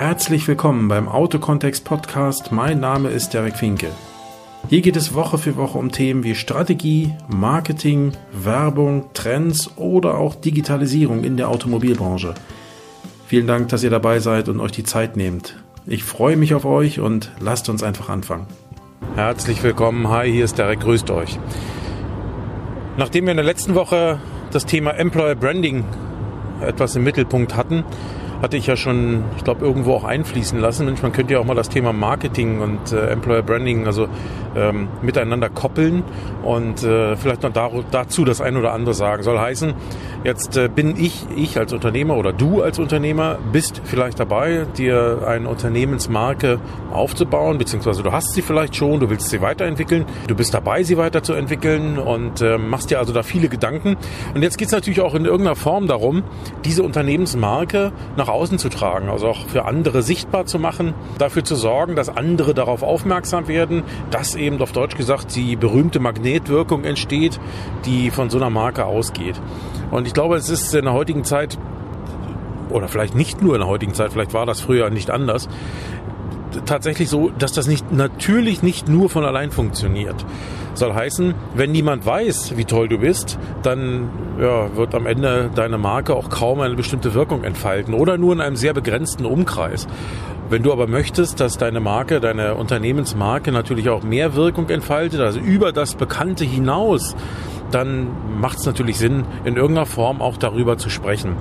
Herzlich willkommen beim Autokontext Podcast. Mein Name ist Derek Finke. Hier geht es Woche für Woche um Themen wie Strategie, Marketing, Werbung, Trends oder auch Digitalisierung in der Automobilbranche. Vielen Dank, dass ihr dabei seid und euch die Zeit nehmt. Ich freue mich auf euch und lasst uns einfach anfangen. Herzlich willkommen. Hi, hier ist Derek. Grüßt euch. Nachdem wir in der letzten Woche das Thema Employer Branding etwas im Mittelpunkt hatten, hatte ich ja schon, ich glaube, irgendwo auch einfließen lassen. Mensch, man könnte ja auch mal das Thema Marketing und äh, Employer Branding also ähm, miteinander koppeln und äh, vielleicht noch dazu das ein oder andere sagen. Soll heißen, jetzt äh, bin ich, ich als Unternehmer oder du als Unternehmer bist vielleicht dabei, dir eine Unternehmensmarke aufzubauen, beziehungsweise du hast sie vielleicht schon, du willst sie weiterentwickeln, du bist dabei, sie weiterzuentwickeln und äh, machst dir also da viele Gedanken. Und jetzt geht es natürlich auch in irgendeiner Form darum, diese Unternehmensmarke nach außen zu tragen, also auch für andere sichtbar zu machen, dafür zu sorgen, dass andere darauf aufmerksam werden, dass eben auf Deutsch gesagt die berühmte Magnetwirkung entsteht, die von so einer Marke ausgeht. Und ich glaube, es ist in der heutigen Zeit oder vielleicht nicht nur in der heutigen Zeit, vielleicht war das früher nicht anders, tatsächlich so, dass das nicht natürlich nicht nur von allein funktioniert. Soll heißen, wenn niemand weiß, wie toll du bist, dann ja, wird am Ende deine Marke auch kaum eine bestimmte Wirkung entfalten oder nur in einem sehr begrenzten Umkreis. Wenn du aber möchtest, dass deine Marke, deine Unternehmensmarke natürlich auch mehr Wirkung entfaltet, also über das Bekannte hinaus, dann macht es natürlich Sinn, in irgendeiner Form auch darüber zu sprechen.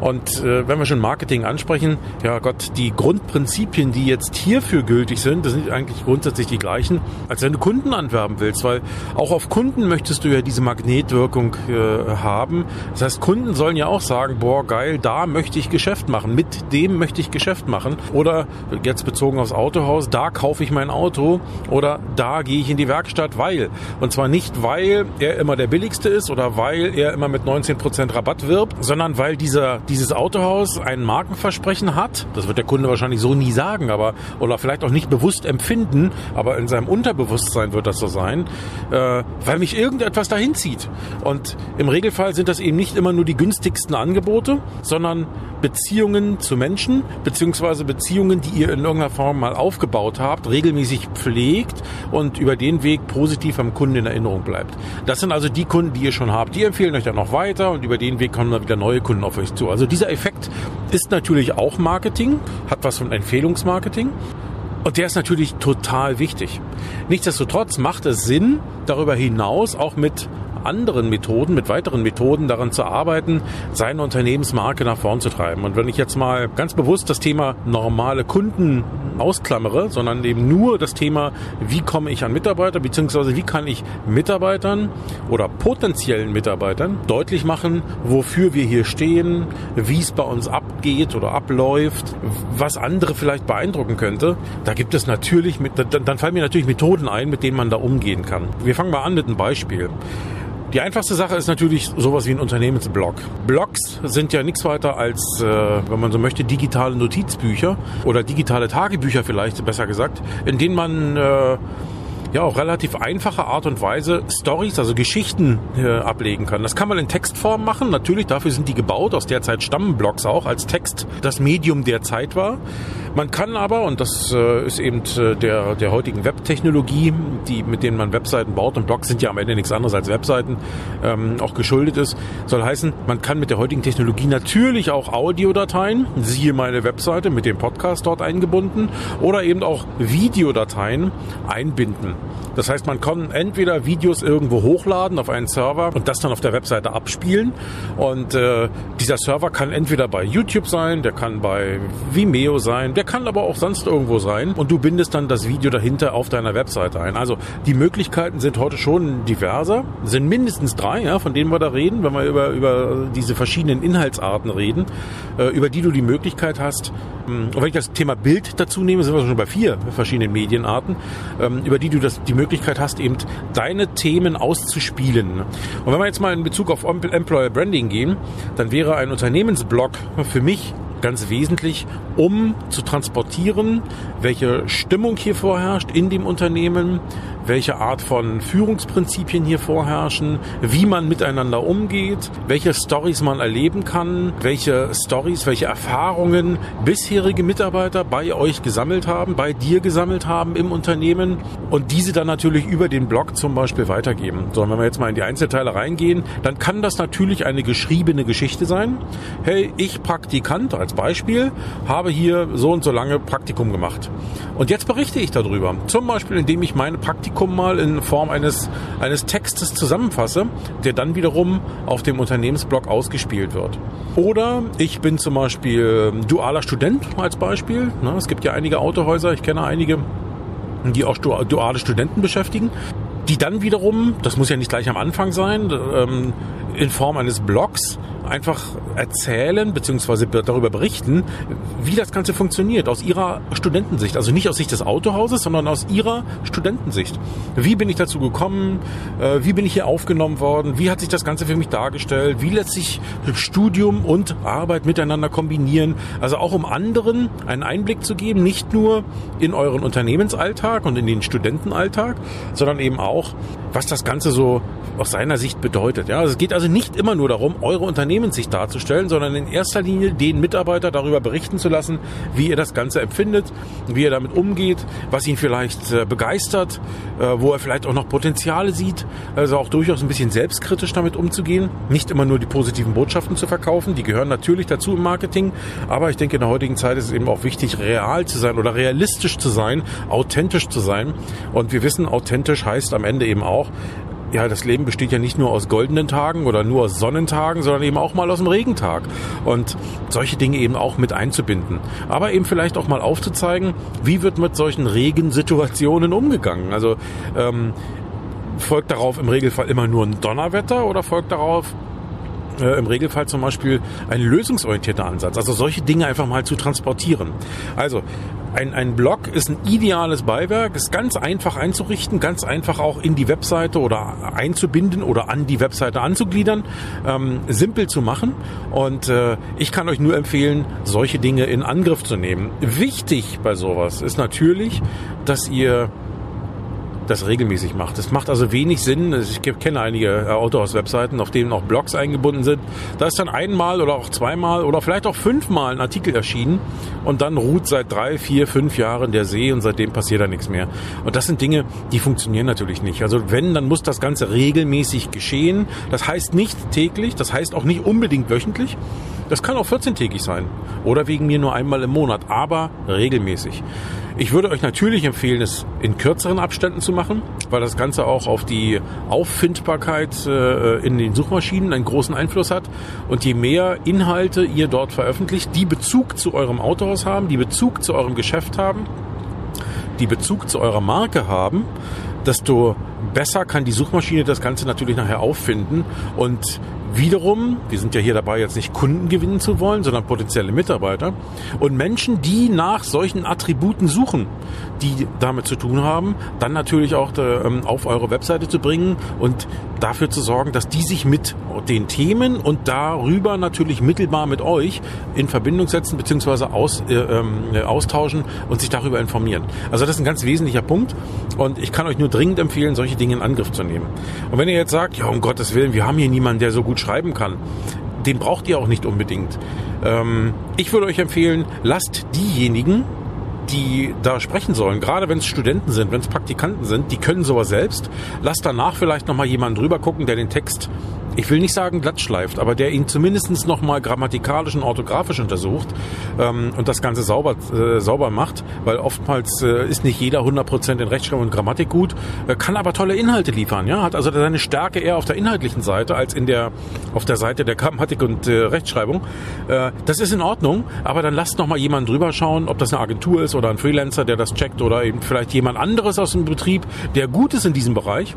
Und äh, wenn wir schon Marketing ansprechen, ja Gott, die Grundprinzipien, die jetzt hierfür gültig sind, das sind eigentlich grundsätzlich die gleichen, als wenn du Kunden anwerben willst, weil auch auf Kunden möchtest du ja diese Magnetwirkung äh, haben. Das heißt, Kunden sollen ja auch sagen, boah, geil, da möchte ich Geschäft machen, mit dem möchte ich Geschäft machen. Oder jetzt bezogen aufs Autohaus, da kaufe ich mein Auto oder da gehe ich in die Werkstatt, weil. Und zwar nicht, weil er immer der billigste ist oder weil er immer mit 19% Rabatt wirbt, sondern weil dieser, dieses Autohaus ein Markenversprechen hat. Das wird der Kunde wahrscheinlich so nie sagen, aber oder vielleicht auch nicht bewusst empfinden, aber in seinem Unterbewusstsein wird das so sein, äh, weil mich irgendetwas dahin zieht. Und im Regelfall sind das eben nicht immer nur die günstigsten Angebote, sondern Beziehungen zu Menschen, beziehungsweise Beziehungen, die ihr in irgendeiner Form mal aufgebaut habt, regelmäßig pflegt und über den Weg positiv am Kunden in Erinnerung bleibt. Das sind also die Kunden, die ihr schon habt. Die empfehlen euch dann noch weiter und über den Weg kommen dann wieder neue Kunden auf euch zu. Also dieser Effekt ist natürlich auch Marketing, hat was von Empfehlungsmarketing. Und der ist natürlich total wichtig. Nichtsdestotrotz macht es Sinn, darüber hinaus auch mit anderen Methoden, mit weiteren Methoden daran zu arbeiten, seine Unternehmensmarke nach vorn zu treiben. Und wenn ich jetzt mal ganz bewusst das Thema normale Kunden ausklammere, sondern eben nur das Thema, wie komme ich an Mitarbeiter, beziehungsweise wie kann ich Mitarbeitern oder potenziellen Mitarbeitern deutlich machen, wofür wir hier stehen, wie es bei uns abgeht oder abläuft, was andere vielleicht beeindrucken könnte, da gibt es natürlich, dann fallen mir natürlich Methoden ein, mit denen man da umgehen kann. Wir fangen mal an mit einem Beispiel. Die einfachste Sache ist natürlich sowas wie ein Unternehmensblog. Blogs sind ja nichts weiter als, äh, wenn man so möchte, digitale Notizbücher oder digitale Tagebücher vielleicht, besser gesagt, in denen man äh, ja auch relativ einfache Art und Weise Stories, also Geschichten äh, ablegen kann. Das kann man in Textform machen. Natürlich, dafür sind die gebaut. Aus der Zeit stammen Blogs auch als Text das Medium der Zeit war. Man kann aber, und das äh, ist eben äh, der, der heutigen Webtechnologie, die, mit denen man Webseiten baut, und Blogs sind ja am Ende nichts anderes als Webseiten, ähm, auch geschuldet ist, soll heißen, man kann mit der heutigen Technologie natürlich auch Audiodateien, siehe meine Webseite mit dem Podcast dort eingebunden, oder eben auch Videodateien einbinden. Das heißt, man kann entweder Videos irgendwo hochladen auf einen Server und das dann auf der Webseite abspielen. Und äh, dieser Server kann entweder bei YouTube sein, der kann bei Vimeo sein, der kann aber auch sonst irgendwo sein. Und du bindest dann das Video dahinter auf deiner Webseite ein. Also die Möglichkeiten sind heute schon diverser, sind mindestens drei, ja, von denen wir da reden, wenn wir über, über diese verschiedenen Inhaltsarten reden, äh, über die du die Möglichkeit hast, ähm, und wenn ich das Thema Bild dazu nehme, sind wir schon bei vier verschiedenen Medienarten, ähm, über die du das, die Möglichkeit hast, eben deine Themen auszuspielen. Und wenn wir jetzt mal in Bezug auf Employer Branding gehen, dann wäre ein Unternehmensblog für mich ganz wesentlich, um zu transportieren, welche Stimmung hier vorherrscht in dem Unternehmen, welche Art von Führungsprinzipien hier vorherrschen, wie man miteinander umgeht, welche Stories man erleben kann, welche Stories, welche Erfahrungen bisherige Mitarbeiter bei euch gesammelt haben, bei dir gesammelt haben im Unternehmen und diese dann natürlich über den Blog zum Beispiel weitergeben. So, wenn wir jetzt mal in die Einzelteile reingehen, dann kann das natürlich eine geschriebene Geschichte sein. Hey, ich Praktikant als Beispiel habe hier so und so lange Praktikum gemacht. Und jetzt berichte ich darüber. Zum Beispiel, indem ich mein Praktikum mal in Form eines, eines Textes zusammenfasse, der dann wiederum auf dem Unternehmensblog ausgespielt wird. Oder ich bin zum Beispiel dualer Student als Beispiel. Es gibt ja einige Autohäuser, ich kenne einige, die auch duale Studenten beschäftigen die dann wiederum, das muss ja nicht gleich am Anfang sein, ähm, in Form eines Blogs einfach erzählen bzw. darüber berichten, wie das Ganze funktioniert aus ihrer Studentensicht. Also nicht aus Sicht des Autohauses, sondern aus ihrer Studentensicht. Wie bin ich dazu gekommen? Äh, wie bin ich hier aufgenommen worden? Wie hat sich das Ganze für mich dargestellt? Wie lässt sich Studium und Arbeit miteinander kombinieren? Also auch um anderen einen Einblick zu geben, nicht nur in euren Unternehmensalltag und in den Studentenalltag, sondern eben auch, was das Ganze so aus seiner Sicht bedeutet. Ja, also es geht also nicht immer nur darum, eure Unternehmenssicht darzustellen, sondern in erster Linie den Mitarbeiter darüber berichten zu lassen, wie er das Ganze empfindet, wie er damit umgeht, was ihn vielleicht äh, begeistert, äh, wo er vielleicht auch noch Potenziale sieht, also auch durchaus ein bisschen selbstkritisch damit umzugehen, nicht immer nur die positiven Botschaften zu verkaufen, die gehören natürlich dazu im Marketing, aber ich denke in der heutigen Zeit ist es eben auch wichtig, real zu sein oder realistisch zu sein, authentisch zu sein. Und wir wissen, authentisch heißt am Ende eben auch, ja, das Leben besteht ja nicht nur aus goldenen Tagen oder nur aus Sonnentagen, sondern eben auch mal aus dem Regentag. Und solche Dinge eben auch mit einzubinden. Aber eben vielleicht auch mal aufzuzeigen, wie wird mit solchen Regensituationen umgegangen. Also ähm, folgt darauf im Regelfall immer nur ein Donnerwetter oder folgt darauf äh, im Regelfall zum Beispiel ein lösungsorientierter Ansatz. Also solche Dinge einfach mal zu transportieren. Also ein, ein Blog ist ein ideales Beiwerk, ist ganz einfach einzurichten, ganz einfach auch in die Webseite oder einzubinden oder an die Webseite anzugliedern, ähm, simpel zu machen. Und äh, ich kann euch nur empfehlen, solche Dinge in Angriff zu nehmen. Wichtig bei sowas ist natürlich, dass ihr das regelmäßig macht. Es macht also wenig Sinn. Ich kenne einige äh, Autohaus-Webseiten, auf denen auch Blogs eingebunden sind. Da ist dann einmal oder auch zweimal oder vielleicht auch fünfmal ein Artikel erschienen und dann ruht seit drei, vier, fünf Jahren der See und seitdem passiert da nichts mehr. Und das sind Dinge, die funktionieren natürlich nicht. Also wenn, dann muss das Ganze regelmäßig geschehen. Das heißt nicht täglich, das heißt auch nicht unbedingt wöchentlich. Das kann auch 14-tägig sein oder wegen mir nur einmal im Monat, aber regelmäßig. Ich würde euch natürlich empfehlen, es in kürzeren Abständen zu machen, weil das Ganze auch auf die Auffindbarkeit äh, in den Suchmaschinen einen großen Einfluss hat. Und je mehr Inhalte ihr dort veröffentlicht, die Bezug zu eurem Autohaus haben, die Bezug zu eurem Geschäft haben, die Bezug zu eurer Marke haben, desto besser kann die Suchmaschine das Ganze natürlich nachher auffinden und Wiederum, wir sind ja hier dabei, jetzt nicht Kunden gewinnen zu wollen, sondern potenzielle Mitarbeiter und Menschen, die nach solchen Attributen suchen, die damit zu tun haben, dann natürlich auch ähm, auf eure Webseite zu bringen und dafür zu sorgen, dass die sich mit den Themen und darüber natürlich mittelbar mit euch in Verbindung setzen bzw. Aus, äh, äh, austauschen und sich darüber informieren. Also das ist ein ganz wesentlicher Punkt und ich kann euch nur dringend empfehlen, solche Dinge in Angriff zu nehmen. Und wenn ihr jetzt sagt, ja um Gottes Willen, wir haben hier niemanden, der so gut schreiben kann, den braucht ihr auch nicht unbedingt. Ähm, ich würde euch empfehlen, lasst diejenigen, die da sprechen sollen, gerade wenn es Studenten sind, wenn es Praktikanten sind, die können sowas selbst. Lasst danach vielleicht nochmal jemanden drüber gucken, der den Text ich will nicht sagen glatt schleift, aber der ihn zumindest nochmal grammatikalisch und orthografisch untersucht ähm, und das Ganze sauber, äh, sauber macht, weil oftmals äh, ist nicht jeder 100% in Rechtschreibung und Grammatik gut, äh, kann aber tolle Inhalte liefern, ja, hat also seine Stärke eher auf der inhaltlichen Seite als in der, auf der Seite der Grammatik und äh, Rechtschreibung. Äh, das ist in Ordnung, aber dann lasst nochmal jemanden drüber schauen, ob das eine Agentur ist oder ein Freelancer, der das checkt oder eben vielleicht jemand anderes aus dem Betrieb, der gut ist in diesem Bereich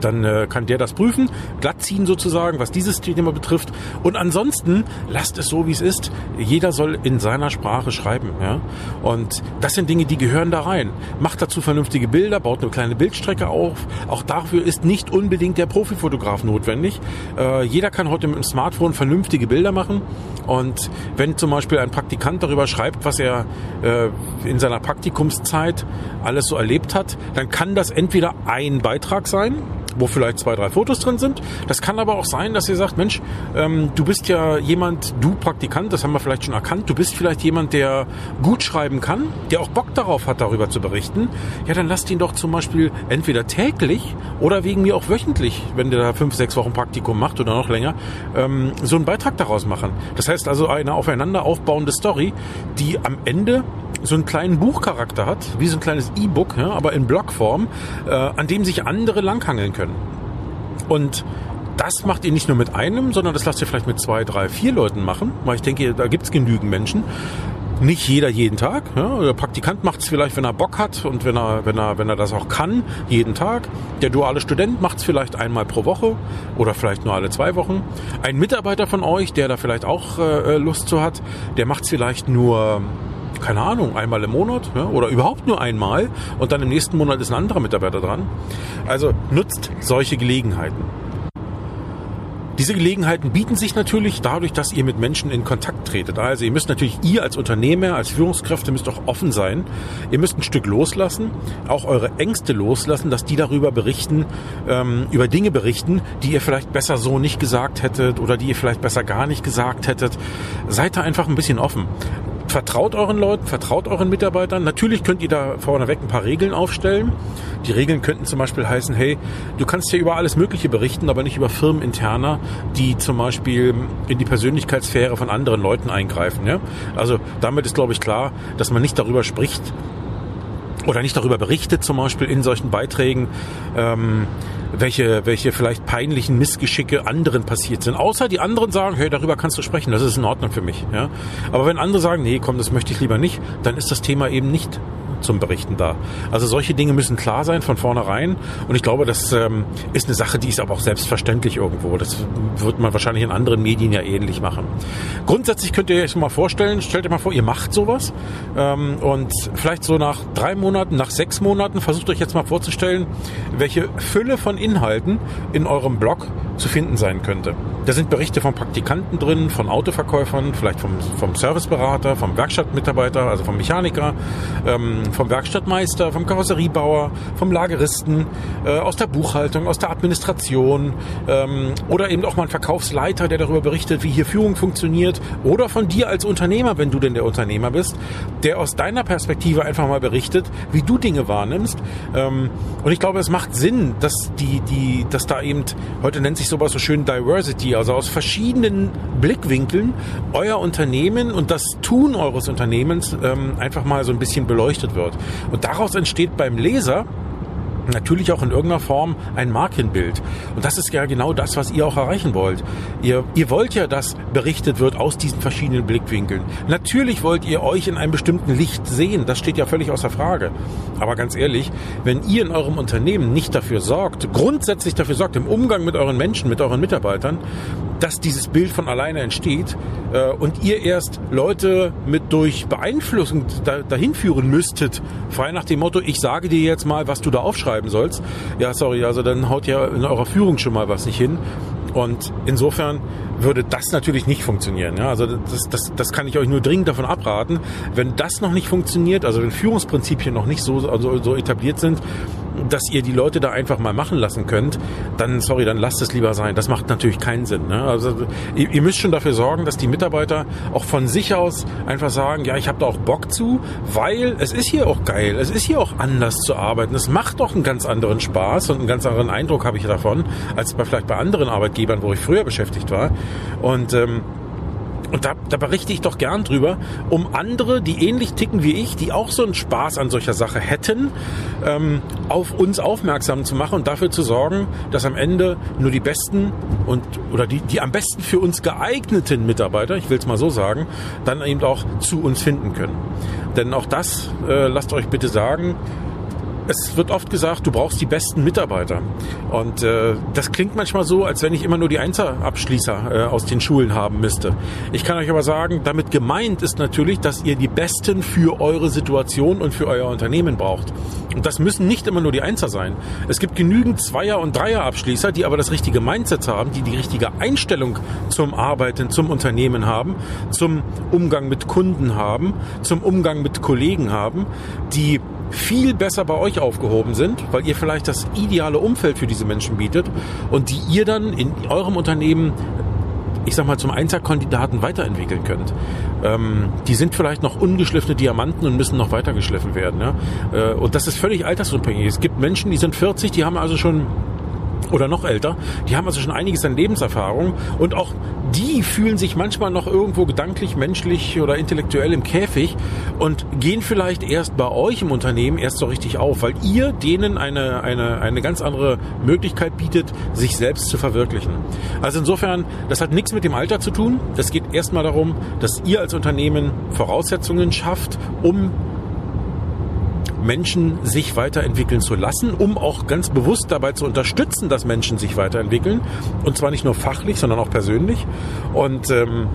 dann äh, kann der das prüfen, glatt ziehen sozusagen, was dieses Thema betrifft. Und ansonsten lasst es so, wie es ist. Jeder soll in seiner Sprache schreiben. Ja? Und das sind Dinge, die gehören da rein. Macht dazu vernünftige Bilder, baut eine kleine Bildstrecke auf. Auch dafür ist nicht unbedingt der Profifotograf notwendig. Äh, jeder kann heute mit dem Smartphone vernünftige Bilder machen. Und wenn zum Beispiel ein Praktikant darüber schreibt, was er äh, in seiner Praktikumszeit alles so erlebt hat, dann kann das entweder ein Beitrag sein, wo vielleicht zwei, drei Fotos drin sind. Das kann aber auch sein, dass ihr sagt, Mensch, ähm, du bist ja jemand, du Praktikant, das haben wir vielleicht schon erkannt, du bist vielleicht jemand, der gut schreiben kann, der auch Bock darauf hat, darüber zu berichten. Ja, dann lasst ihn doch zum Beispiel entweder täglich oder wegen mir auch wöchentlich, wenn der da fünf, sechs Wochen Praktikum macht oder noch länger, ähm, so einen Beitrag daraus machen. Das heißt also eine aufeinander aufbauende Story, die am Ende so einen kleinen Buchcharakter hat, wie so ein kleines E-Book, ja, aber in Blogform, äh, an dem sich andere langhangeln können. Und das macht ihr nicht nur mit einem, sondern das lasst ihr vielleicht mit zwei, drei, vier Leuten machen, weil ich denke, da gibt's genügend Menschen. Nicht jeder jeden Tag. Ja. Der Praktikant macht es vielleicht, wenn er Bock hat und wenn er, wenn er, wenn er das auch kann, jeden Tag. Der duale Student macht es vielleicht einmal pro Woche oder vielleicht nur alle zwei Wochen. Ein Mitarbeiter von euch, der da vielleicht auch äh, Lust zu hat, der macht es vielleicht nur keine Ahnung, einmal im Monat ja, oder überhaupt nur einmal und dann im nächsten Monat ist ein anderer Mitarbeiter dran. Also nutzt solche Gelegenheiten. Diese Gelegenheiten bieten sich natürlich dadurch, dass ihr mit Menschen in Kontakt tretet. Also ihr müsst natürlich, ihr als Unternehmer, als Führungskräfte müsst auch offen sein. Ihr müsst ein Stück loslassen, auch eure Ängste loslassen, dass die darüber berichten, ähm, über Dinge berichten, die ihr vielleicht besser so nicht gesagt hättet oder die ihr vielleicht besser gar nicht gesagt hättet. Seid da einfach ein bisschen offen vertraut euren Leuten, vertraut euren Mitarbeitern. Natürlich könnt ihr da vorneweg ein paar Regeln aufstellen. Die Regeln könnten zum Beispiel heißen, hey, du kannst ja über alles Mögliche berichten, aber nicht über Firmeninterner, die zum Beispiel in die Persönlichkeitssphäre von anderen Leuten eingreifen. Ja? Also damit ist, glaube ich, klar, dass man nicht darüber spricht, oder nicht darüber berichtet, zum Beispiel in solchen Beiträgen, ähm, welche, welche vielleicht peinlichen Missgeschicke anderen passiert sind. Außer die anderen sagen, hey, darüber kannst du sprechen, das ist in Ordnung für mich. Ja? Aber wenn andere sagen, nee, komm, das möchte ich lieber nicht, dann ist das Thema eben nicht zum Berichten da. Also solche Dinge müssen klar sein von vornherein. Und ich glaube, das ähm, ist eine Sache, die ist aber auch selbstverständlich irgendwo. Das wird man wahrscheinlich in anderen Medien ja ähnlich machen. Grundsätzlich könnt ihr euch mal vorstellen, stellt euch mal vor, ihr macht sowas ähm, und vielleicht so nach drei Monaten, nach sechs Monaten versucht euch jetzt mal vorzustellen, welche Fülle von Inhalten in eurem Blog zu finden sein könnte. Da sind Berichte von Praktikanten drin, von Autoverkäufern, vielleicht vom, vom Serviceberater, vom Werkstattmitarbeiter, also vom Mechaniker, ähm, vom Werkstattmeister, vom Karosseriebauer, vom Lageristen, äh, aus der Buchhaltung, aus der Administration ähm, oder eben auch mal ein Verkaufsleiter, der darüber berichtet, wie hier Führung funktioniert oder von dir als Unternehmer, wenn du denn der Unternehmer bist, der aus deiner Perspektive einfach mal berichtet, wie du Dinge wahrnimmst. Ähm, und ich glaube, es macht Sinn, dass die, die, dass da eben, heute nennt sich sowas so schön Diversity, also aus verschiedenen Blickwinkeln euer Unternehmen und das Tun eures Unternehmens ähm, einfach mal so ein bisschen beleuchtet wird wird. Und daraus entsteht beim Leser natürlich auch in irgendeiner Form ein Markenbild. Und das ist ja genau das, was ihr auch erreichen wollt. Ihr, ihr wollt ja, dass berichtet wird aus diesen verschiedenen Blickwinkeln. Natürlich wollt ihr euch in einem bestimmten Licht sehen. Das steht ja völlig außer Frage. Aber ganz ehrlich, wenn ihr in eurem Unternehmen nicht dafür sorgt, grundsätzlich dafür sorgt, im Umgang mit euren Menschen, mit euren Mitarbeitern, dass dieses Bild von alleine entsteht äh, und ihr erst Leute mit durch Beeinflussung da, dahin führen müsstet, frei nach dem Motto, ich sage dir jetzt mal, was du da aufschreiben sollst. Ja, sorry, also dann haut ja in eurer Führung schon mal was nicht hin. Und insofern würde das natürlich nicht funktionieren. Ja, also das, das, das kann ich euch nur dringend davon abraten. Wenn das noch nicht funktioniert, also wenn Führungsprinzipien noch nicht so, also so etabliert sind, dass ihr die Leute da einfach mal machen lassen könnt, dann, sorry, dann lasst es lieber sein. Das macht natürlich keinen Sinn. Ne? Also ihr, ihr müsst schon dafür sorgen, dass die Mitarbeiter auch von sich aus einfach sagen, ja, ich habe da auch Bock zu, weil es ist hier auch geil, es ist hier auch anders zu arbeiten. Es macht doch einen ganz anderen Spaß und einen ganz anderen Eindruck habe ich davon, als bei vielleicht bei anderen Arbeitgebern, wo ich früher beschäftigt war. Und ähm, und da, da berichte ich doch gern drüber, um andere, die ähnlich ticken wie ich, die auch so einen Spaß an solcher Sache hätten, ähm, auf uns aufmerksam zu machen und dafür zu sorgen, dass am Ende nur die besten und oder die, die am besten für uns geeigneten Mitarbeiter, ich will es mal so sagen, dann eben auch zu uns finden können. Denn auch das, äh, lasst euch bitte sagen, es wird oft gesagt, du brauchst die besten Mitarbeiter. Und äh, das klingt manchmal so, als wenn ich immer nur die Einzelabschließer äh, aus den Schulen haben müsste. Ich kann euch aber sagen, damit gemeint ist natürlich, dass ihr die Besten für eure Situation und für euer Unternehmen braucht. Und das müssen nicht immer nur die Einser sein. Es gibt genügend Zweier- und Dreierabschließer, die aber das richtige Mindset haben, die die richtige Einstellung zum Arbeiten, zum Unternehmen haben, zum Umgang mit Kunden haben, zum Umgang mit Kollegen haben, die viel besser bei euch aufgehoben sind, weil ihr vielleicht das ideale Umfeld für diese Menschen bietet und die ihr dann in eurem Unternehmen ich sag mal, zum Einzelkandidaten weiterentwickeln könnt. Ähm, die sind vielleicht noch ungeschliffene Diamanten und müssen noch weitergeschliffen werden. Ja? Äh, und das ist völlig altersunabhängig. Es gibt Menschen, die sind 40, die haben also schon oder noch älter, die haben also schon einiges an Lebenserfahrung und auch die fühlen sich manchmal noch irgendwo gedanklich, menschlich oder intellektuell im Käfig und gehen vielleicht erst bei euch im Unternehmen erst so richtig auf, weil ihr denen eine, eine, eine ganz andere Möglichkeit bietet, sich selbst zu verwirklichen. Also insofern, das hat nichts mit dem Alter zu tun. Das geht erstmal darum, dass ihr als Unternehmen Voraussetzungen schafft, um Menschen sich weiterentwickeln zu lassen, um auch ganz bewusst dabei zu unterstützen, dass Menschen sich weiterentwickeln. Und zwar nicht nur fachlich, sondern auch persönlich. Und, ähm,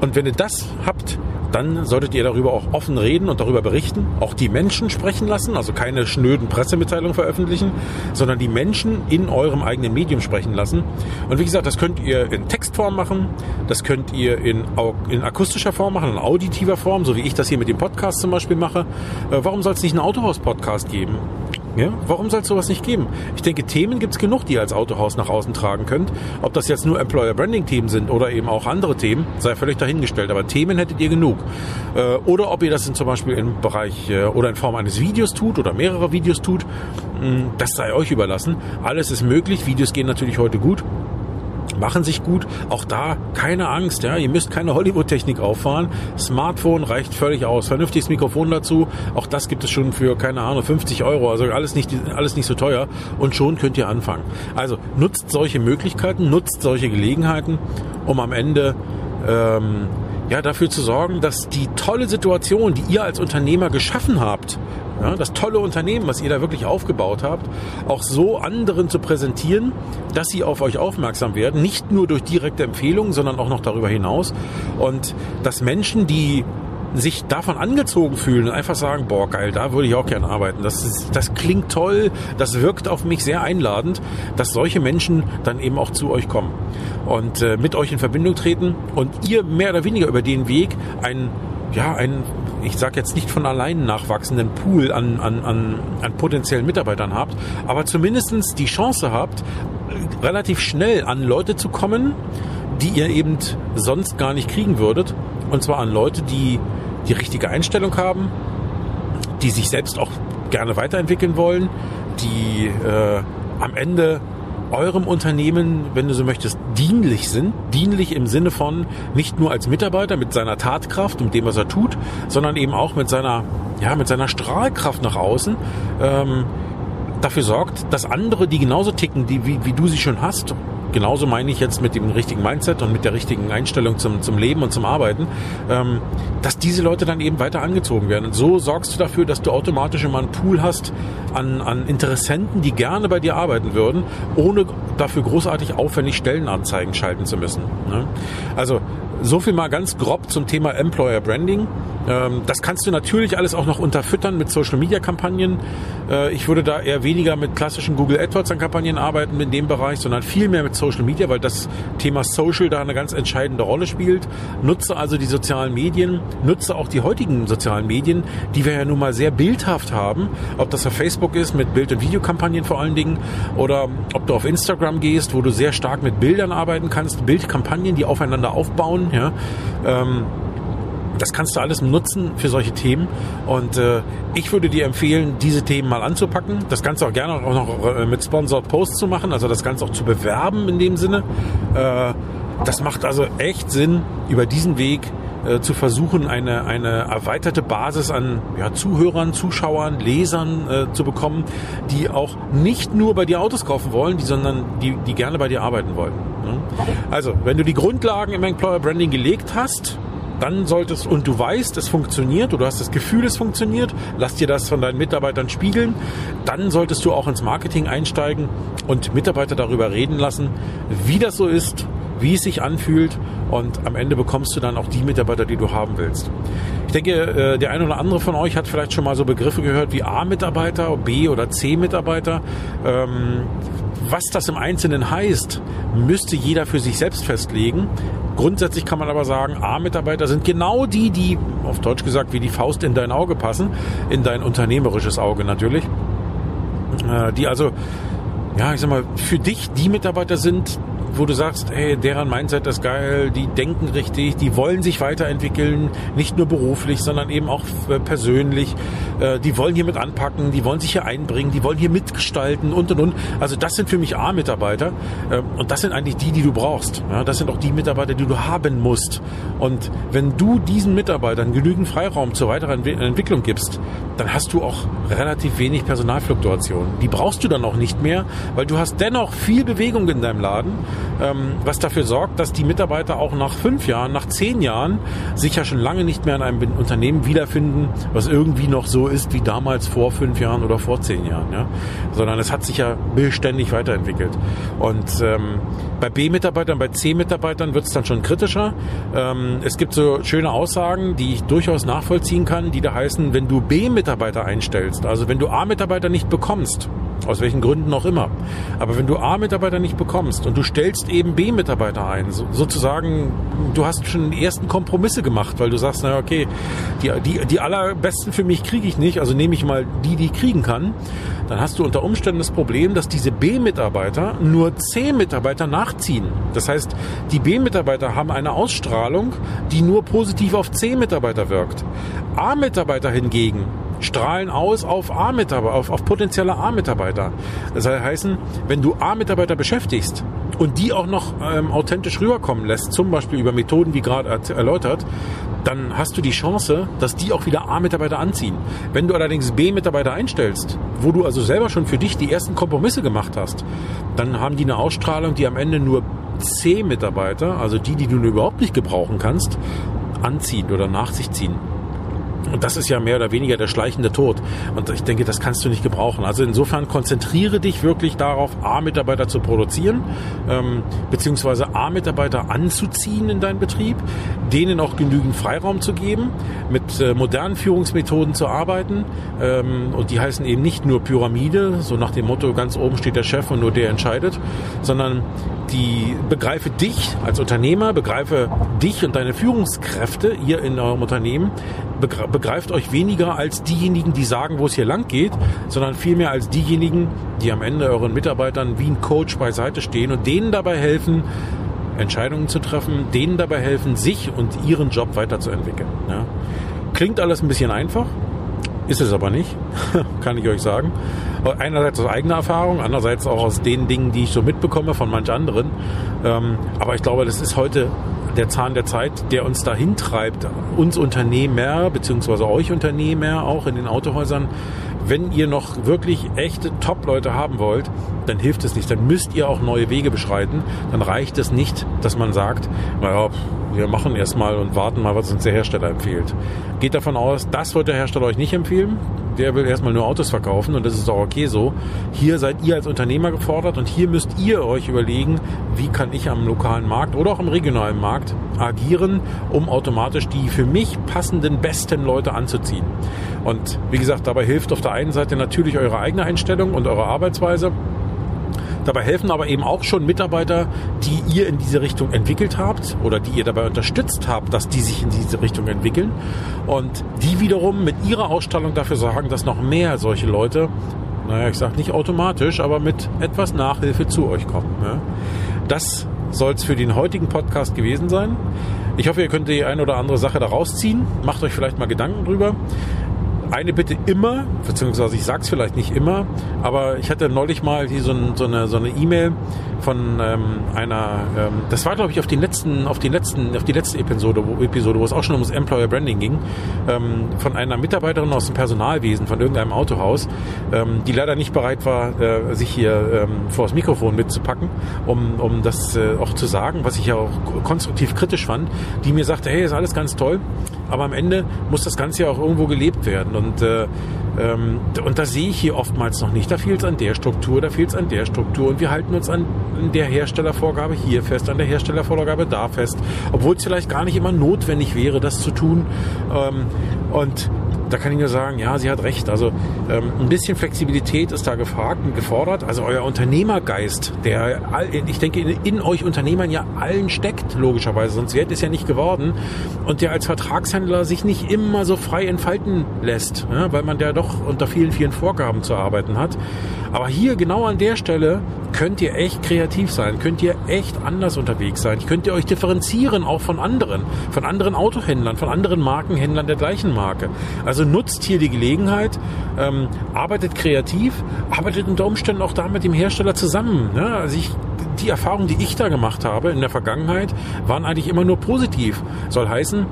und wenn ihr das habt, dann solltet ihr darüber auch offen reden und darüber berichten, auch die Menschen sprechen lassen, also keine schnöden Pressemitteilungen veröffentlichen, sondern die Menschen in eurem eigenen Medium sprechen lassen. Und wie gesagt, das könnt ihr in Textform machen, das könnt ihr in, in akustischer Form machen, in auditiver Form, so wie ich das hier mit dem Podcast zum Beispiel mache. Äh, warum soll es nicht einen Autohaus-Podcast geben? Ja? Warum soll es sowas nicht geben? Ich denke, Themen gibt es genug, die ihr als Autohaus nach außen tragen könnt. Ob das jetzt nur Employer Branding Themen sind oder eben auch andere Themen, sei völlig dahingestellt. Aber Themen hättet ihr genug. Äh, oder ob ihr das zum Beispiel im Bereich äh, oder in Form eines Videos tut oder mehrere Videos tut, das sei euch überlassen. Alles ist möglich. Videos gehen natürlich heute gut machen sich gut. Auch da keine Angst, ja. Ihr müsst keine Hollywood-Technik auffahren. Smartphone reicht völlig aus. Vernünftiges Mikrofon dazu. Auch das gibt es schon für, keine Ahnung, 50 Euro. Also alles nicht, alles nicht so teuer. Und schon könnt ihr anfangen. Also nutzt solche Möglichkeiten, nutzt solche Gelegenheiten, um am Ende ähm, ja, dafür zu sorgen, dass die tolle Situation, die ihr als Unternehmer geschaffen habt, ja, das tolle Unternehmen, was ihr da wirklich aufgebaut habt, auch so anderen zu präsentieren, dass sie auf euch aufmerksam werden. Nicht nur durch direkte Empfehlungen, sondern auch noch darüber hinaus. Und dass Menschen, die sich davon angezogen fühlen und einfach sagen, boah, geil, da würde ich auch gerne arbeiten. Das, ist, das klingt toll, das wirkt auf mich sehr einladend, dass solche Menschen dann eben auch zu euch kommen und äh, mit euch in Verbindung treten und ihr mehr oder weniger über den Weg ein ja, ein ich sage jetzt nicht von allein nachwachsenden Pool an, an, an, an potenziellen Mitarbeitern habt, aber zumindestens die Chance habt, relativ schnell an Leute zu kommen, die ihr eben sonst gar nicht kriegen würdet. Und zwar an Leute, die die richtige Einstellung haben, die sich selbst auch gerne weiterentwickeln wollen, die äh, am Ende eurem Unternehmen, wenn du so möchtest, dienlich sind. Dienlich im Sinne von nicht nur als Mitarbeiter mit seiner Tatkraft, mit dem, was er tut, sondern eben auch mit seiner, ja, mit seiner Strahlkraft nach außen. Ähm, dafür sorgt, dass andere, die genauso ticken, die, wie, wie du sie schon hast, genauso meine ich jetzt mit dem richtigen Mindset und mit der richtigen Einstellung zum, zum Leben und zum Arbeiten, ähm, dass diese Leute dann eben weiter angezogen werden. Und so sorgst du dafür, dass du automatisch immer einen Pool hast an, an Interessenten, die gerne bei dir arbeiten würden, ohne dafür großartig aufwendig Stellenanzeigen schalten zu müssen. Ne? Also so viel mal ganz grob zum Thema Employer Branding. Ähm, das kannst du natürlich alles auch noch unterfüttern mit Social Media Kampagnen. Äh, ich würde da eher weniger mit klassischen Google AdWords an Kampagnen arbeiten in dem Bereich, sondern viel mehr mit Social Media, weil das Thema Social da eine ganz entscheidende Rolle spielt. Nutze also die sozialen Medien, nutze auch die heutigen sozialen Medien, die wir ja nun mal sehr bildhaft haben. Ob das auf Facebook ist mit Bild- und Videokampagnen vor allen Dingen oder ob du auf Instagram gehst, wo du sehr stark mit Bildern arbeiten kannst, Bildkampagnen, die aufeinander aufbauen. Ja. Ähm, das kannst du alles nutzen für solche Themen. Und äh, ich würde dir empfehlen, diese Themen mal anzupacken. Das Ganze auch gerne auch noch äh, mit Sponsored Posts zu machen, also das Ganze auch zu bewerben in dem Sinne. Äh, das macht also echt Sinn, über diesen Weg äh, zu versuchen, eine, eine erweiterte Basis an ja, Zuhörern, Zuschauern, Lesern äh, zu bekommen, die auch nicht nur bei dir Autos kaufen wollen, die, sondern die, die gerne bei dir arbeiten wollen. Ne? Also, wenn du die Grundlagen im Employer Branding gelegt hast, dann solltest, und du weißt, es funktioniert, oder du hast das Gefühl, es funktioniert, lass dir das von deinen Mitarbeitern spiegeln, dann solltest du auch ins Marketing einsteigen und Mitarbeiter darüber reden lassen, wie das so ist, wie es sich anfühlt und am Ende bekommst du dann auch die Mitarbeiter, die du haben willst. Ich denke, äh, der eine oder andere von euch hat vielleicht schon mal so Begriffe gehört wie A-Mitarbeiter, B- oder C-Mitarbeiter. Was das im Einzelnen heißt, müsste jeder für sich selbst festlegen. Grundsätzlich kann man aber sagen, A-Mitarbeiter sind genau die, die, auf Deutsch gesagt, wie die Faust in dein Auge passen, in dein unternehmerisches Auge natürlich. Äh, die also, ja, ich sag mal, für dich die Mitarbeiter sind, wo du sagst, hey, deren Mindset ist geil, die denken richtig, die wollen sich weiterentwickeln, nicht nur beruflich, sondern eben auch äh, persönlich. Äh, die wollen hier mit anpacken, die wollen sich hier einbringen, die wollen hier mitgestalten und und und. Also das sind für mich A-Mitarbeiter ähm, und das sind eigentlich die, die du brauchst. das sind auch die Mitarbeiter, die du haben musst. Und wenn du diesen Mitarbeitern genügend Freiraum zur weiteren Entwicklung gibst, dann hast du auch relativ wenig Personalfluktuation. Die brauchst du dann auch nicht mehr, weil du hast dennoch viel Bewegung in deinem Laden ähm, was dafür sorgt, dass die Mitarbeiter auch nach fünf Jahren, nach zehn Jahren sich ja schon lange nicht mehr in einem Unternehmen wiederfinden, was irgendwie noch so ist wie damals vor fünf Jahren oder vor zehn Jahren, ja? sondern es hat sich ja beständig weiterentwickelt. Und ähm, bei B-Mitarbeitern, bei C-Mitarbeitern wird es dann schon kritischer. Ähm, es gibt so schöne Aussagen, die ich durchaus nachvollziehen kann, die da heißen, wenn du B-Mitarbeiter einstellst, also wenn du A-Mitarbeiter nicht bekommst, aus welchen Gründen auch immer. Aber wenn du A-Mitarbeiter nicht bekommst und du stellst eben B-Mitarbeiter ein, so, sozusagen, du hast schon die ersten Kompromisse gemacht, weil du sagst, naja, okay, die, die, die allerbesten für mich kriege ich nicht, also nehme ich mal die, die ich kriegen kann, dann hast du unter Umständen das Problem, dass diese B-Mitarbeiter nur C-Mitarbeiter nachziehen. Das heißt, die B-Mitarbeiter haben eine Ausstrahlung, die nur positiv auf C-Mitarbeiter wirkt. A-Mitarbeiter hingegen strahlen aus auf A-Mitarbeiter, auf, auf potenzielle A-Mitarbeiter. Das heißt, wenn du A-Mitarbeiter beschäftigst und die auch noch ähm, authentisch rüberkommen lässt, zum Beispiel über Methoden wie gerade erläutert, dann hast du die Chance, dass die auch wieder A-Mitarbeiter anziehen. Wenn du allerdings B-Mitarbeiter einstellst, wo du also selber schon für dich die ersten Kompromisse gemacht hast, dann haben die eine Ausstrahlung, die am Ende nur C-Mitarbeiter, also die, die du überhaupt nicht gebrauchen kannst, anziehen oder nach sich ziehen. Und das ist ja mehr oder weniger der schleichende Tod. Und ich denke, das kannst du nicht gebrauchen. Also insofern konzentriere dich wirklich darauf, A-Mitarbeiter zu produzieren, ähm, beziehungsweise A-Mitarbeiter anzuziehen in deinen Betrieb, denen auch genügend Freiraum zu geben, mit äh, modernen Führungsmethoden zu arbeiten. Ähm, und die heißen eben nicht nur Pyramide, so nach dem Motto, ganz oben steht der Chef und nur der entscheidet, sondern die begreife dich als Unternehmer, begreife dich und deine Führungskräfte hier in eurem Unternehmen begreift euch weniger als diejenigen, die sagen, wo es hier lang geht, sondern vielmehr als diejenigen, die am Ende euren Mitarbeitern wie ein Coach beiseite stehen und denen dabei helfen, Entscheidungen zu treffen, denen dabei helfen, sich und ihren Job weiterzuentwickeln. Ja. Klingt alles ein bisschen einfach, ist es aber nicht, kann ich euch sagen. Einerseits aus eigener Erfahrung, andererseits auch aus den Dingen, die ich so mitbekomme von manch anderen. Ähm, aber ich glaube, das ist heute der Zahn der Zeit, der uns dahin treibt, uns Unternehmer, beziehungsweise euch Unternehmer auch in den Autohäusern, wenn ihr noch wirklich echte Top-Leute haben wollt, dann hilft es nicht. Dann müsst ihr auch neue Wege beschreiten. Dann reicht es nicht, dass man sagt, naja, wir machen erstmal und warten mal, was uns der Hersteller empfiehlt. Geht davon aus, das wird der Hersteller euch nicht empfehlen. Der will erstmal nur Autos verkaufen und das ist auch okay so. Hier seid ihr als Unternehmer gefordert und hier müsst ihr euch überlegen, wie kann ich am lokalen Markt oder auch im regionalen Markt agieren, um automatisch die für mich passenden besten Leute anzuziehen. Und wie gesagt, dabei hilft auf der einen Seite natürlich eure eigene Einstellung und eure Arbeitsweise. Dabei helfen aber eben auch schon Mitarbeiter, die ihr in diese Richtung entwickelt habt oder die ihr dabei unterstützt habt, dass die sich in diese Richtung entwickeln und die wiederum mit ihrer Ausstrahlung dafür sorgen, dass noch mehr solche Leute, naja, ich sage nicht automatisch, aber mit etwas Nachhilfe zu euch kommen. Ja. Das soll es für den heutigen Podcast gewesen sein. Ich hoffe, ihr könnt die ein oder andere Sache daraus ziehen. Macht euch vielleicht mal Gedanken drüber eine Bitte immer, beziehungsweise ich sag's vielleicht nicht immer, aber ich hatte neulich mal so, ein, so eine so eine E-Mail von ähm, einer, ähm, das war glaube ich auf den letzten, auf den letzten, auf die letzte Episode, wo, Episode, wo es auch schon ums Employer Branding ging, ähm, von einer Mitarbeiterin aus dem Personalwesen von irgendeinem Autohaus, ähm, die leider nicht bereit war, äh, sich hier ähm, vor das Mikrofon mitzupacken, um, um das äh, auch zu sagen, was ich ja auch konstruktiv kritisch fand, die mir sagte, hey, ist alles ganz toll, aber am Ende muss das Ganze ja auch irgendwo gelebt werden und äh, ähm, und da sehe ich hier oftmals noch nicht. Da fehlt es an der Struktur, da fehlt es an der Struktur. Und wir halten uns an der Herstellervorgabe hier fest, an der Herstellervorgabe da fest. Obwohl es vielleicht gar nicht immer notwendig wäre, das zu tun. Ähm, und da kann ich nur sagen, ja, sie hat recht. Also ähm, ein bisschen Flexibilität ist da gefragt und gefordert. Also euer Unternehmergeist, der, ich denke, in, in, euch Unternehmern ja allen steckt, logischerweise, sonst wäre es ja nicht geworden. Und der als Vertragshändler sich nicht immer so frei entfalten lässt, ja, weil man ja doch unter vielen, vielen Vorgaben zu arbeiten hat. Aber hier genau an der Stelle könnt ihr echt kreativ sein, könnt ihr echt anders unterwegs sein, könnt ihr euch differenzieren auch von anderen, von anderen Autohändlern, von anderen Markenhändlern der gleichen Marke. Also nutzt hier die Gelegenheit, ähm, arbeitet kreativ, arbeitet unter Umständen auch da mit dem Hersteller zusammen. Ne? Also ich, die Erfahrungen, die ich da gemacht habe in der Vergangenheit, waren eigentlich immer nur positiv. Soll heißen,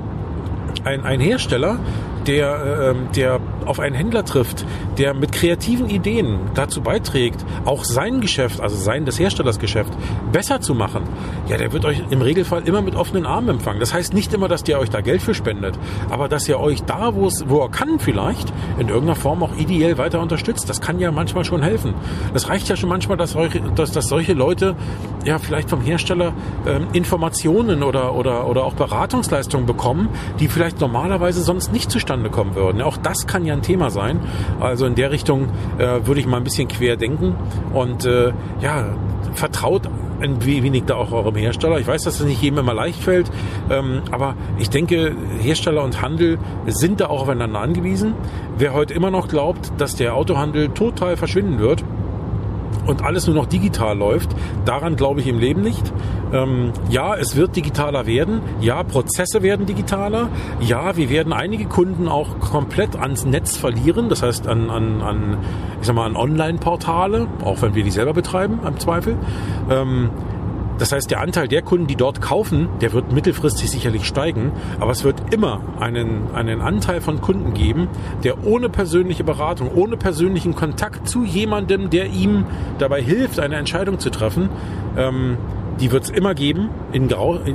ein, ein Hersteller, der, äh, der auf einen Händler trifft, der mit kreativen Ideen dazu beiträgt, auch sein Geschäft, also sein des Herstellers Geschäft, besser zu machen, ja, der wird euch im Regelfall immer mit offenen Armen empfangen. Das heißt nicht immer, dass der euch da Geld für spendet, aber dass er euch da, wo es, wo er kann vielleicht, in irgendeiner Form auch ideell weiter unterstützt. Das kann ja manchmal schon helfen. Das reicht ja schon manchmal, dass, euch, dass, dass solche Leute ja vielleicht vom Hersteller ähm, Informationen oder, oder, oder auch Beratungsleistungen bekommen, die vielleicht normalerweise sonst nicht zustande kommen würden. Auch das kann ja ein Thema sein. Also in der Richtung äh, würde ich mal ein bisschen quer denken und äh, ja, vertraut ein wenig da auch eurem Hersteller. Ich weiß, dass es nicht jedem immer leicht fällt, ähm, aber ich denke, Hersteller und Handel sind da auch aufeinander angewiesen. Wer heute immer noch glaubt, dass der Autohandel total verschwinden wird, und alles nur noch digital läuft, daran glaube ich im Leben nicht. Ähm, ja, es wird digitaler werden. Ja, Prozesse werden digitaler. Ja, wir werden einige Kunden auch komplett ans Netz verlieren. Das heißt an, an, an ich sag mal, an Online-Portale, auch wenn wir die selber betreiben, im Zweifel. Ähm, das heißt, der Anteil der Kunden, die dort kaufen, der wird mittelfristig sicherlich steigen, aber es wird immer einen, einen Anteil von Kunden geben, der ohne persönliche Beratung, ohne persönlichen Kontakt zu jemandem, der ihm dabei hilft, eine Entscheidung zu treffen, ähm, die wird es immer geben, in,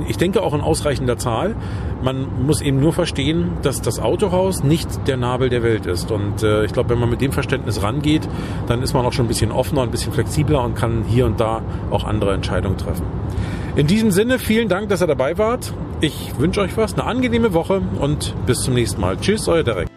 ich denke auch in ausreichender Zahl. Man muss eben nur verstehen, dass das Autohaus nicht der Nabel der Welt ist. Und äh, ich glaube, wenn man mit dem Verständnis rangeht, dann ist man auch schon ein bisschen offener, ein bisschen flexibler und kann hier und da auch andere Entscheidungen treffen. In diesem Sinne, vielen Dank, dass ihr dabei wart. Ich wünsche euch was, eine angenehme Woche und bis zum nächsten Mal. Tschüss, euer Derek.